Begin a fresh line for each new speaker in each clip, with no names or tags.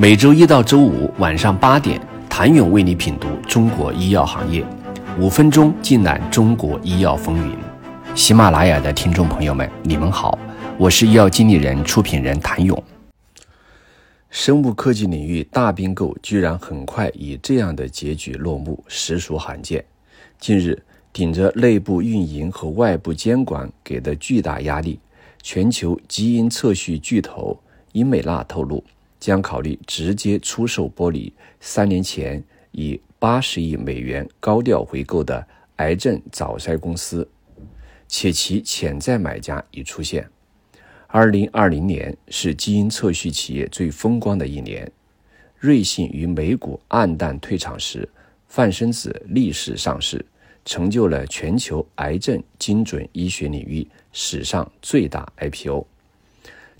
每周一到周五晚上八点，谭勇为你品读中国医药行业，五分钟尽览中国医药风云。喜马拉雅的听众朋友们，你们好，我是医药经理人、出品人谭勇。生物科技领域大并购居然很快以这样的结局落幕，实属罕见。近日，顶着内部运营和外部监管给的巨大压力，全球基因测序巨头英美纳透露。将考虑直接出售玻璃。三年前以八十亿美元高调回购的癌症早筛公司，且其潜在买家已出现。二零二零年是基因测序企业最风光的一年。瑞信于美股黯淡退场时，范生子逆势上市，成就了全球癌症精准医学领域史上最大 IPO。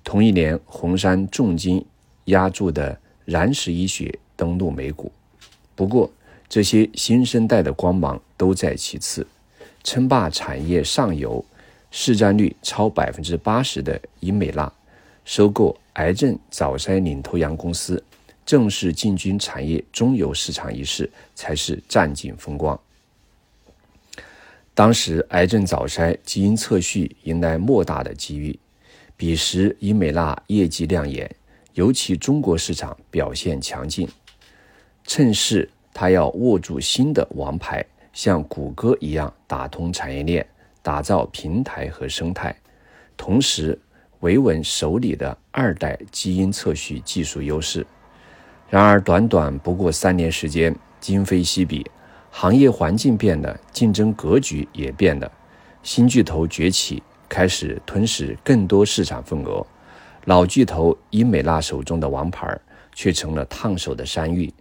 同一年，红杉重金。压住的燃石医学登陆美股，不过这些新生代的光芒都在其次。称霸产业上游、市占率超百分之八十的英美纳，收购癌症早筛领头羊公司，正式进军产业中游市场一事，才是占尽风光。当时癌症早筛基因测序迎来莫大的机遇，彼时英美纳业绩亮眼。尤其中国市场表现强劲，趁势他要握住新的王牌，像谷歌一样打通产业链，打造平台和生态，同时维稳手里的二代基因测序技术优势。然而，短短不过三年时间，今非昔比，行业环境变了，竞争格局也变了，新巨头崛起，开始吞噬更多市场份额。老巨头英美纳手中的王牌，却成了烫手的山芋，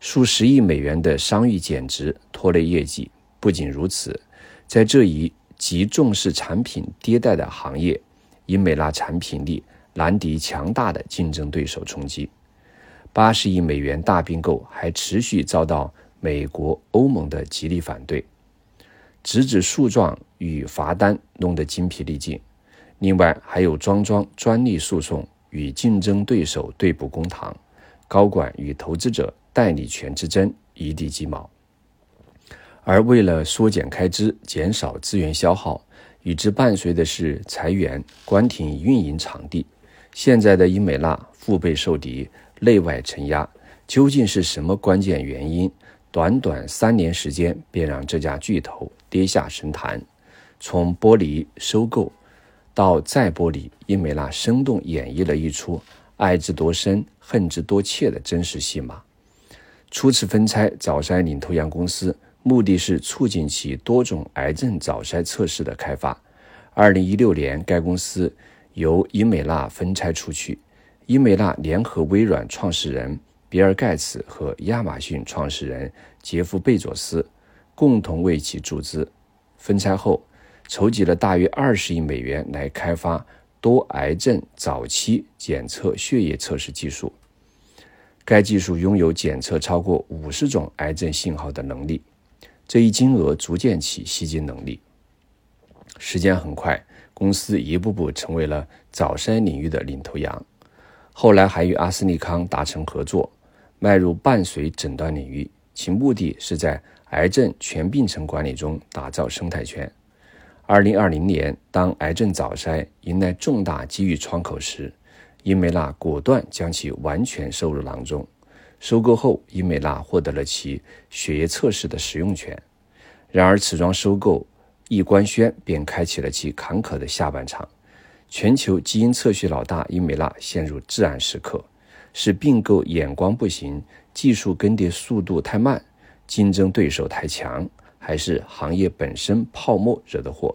数十亿美元的商誉减值，拖累业绩。不仅如此，在这一极重视产品迭代的行业，英美纳产品力难敌强大的竞争对手冲击。八十亿美元大并购还持续遭到美国、欧盟的极力反对，直指诉状与罚单弄得精疲力尽。另外还有桩桩专利诉讼与竞争对手对簿公堂，高管与投资者代理权之争一地鸡毛。而为了缩减开支、减少资源消耗，与之伴随的是裁员、关停运营场地。现在的英美纳腹背受敌、内外承压，究竟是什么关键原因？短短三年时间便让这家巨头跌下神坛，从剥离收购。到再玻璃，英美纳生动演绎了一出爱之多深、恨之多切的真实戏码。初次分拆早筛领头羊公司，目的是促进其多种癌症早筛测试的开发。二零一六年，该公司由英美纳分拆出去，英美纳联合微软创始人比尔·盖茨和亚马逊创始人杰夫·贝佐斯共同为其注资。分拆后。筹集了大约二十亿美元来开发多癌症早期检测血液测试技术。该技术拥有检测超过五十种癌症信号的能力。这一金额逐渐起吸金能力。时间很快，公司一步步成为了早筛领域的领头羊。后来还与阿斯利康达成合作，迈入伴随诊断领域，其目的是在癌症全病程管理中打造生态圈。二零二零年，当癌症早筛迎来重大机遇窗口时，英美纳果断将其完全收入囊中。收购后，英美纳获得了其血液测试的使用权。然而，此桩收购一官宣，便开启了其坎坷的下半场。全球基因测序老大英美纳陷入至暗时刻：是并购眼光不行，技术更迭速度太慢，竞争对手太强？还是行业本身泡沫惹的祸，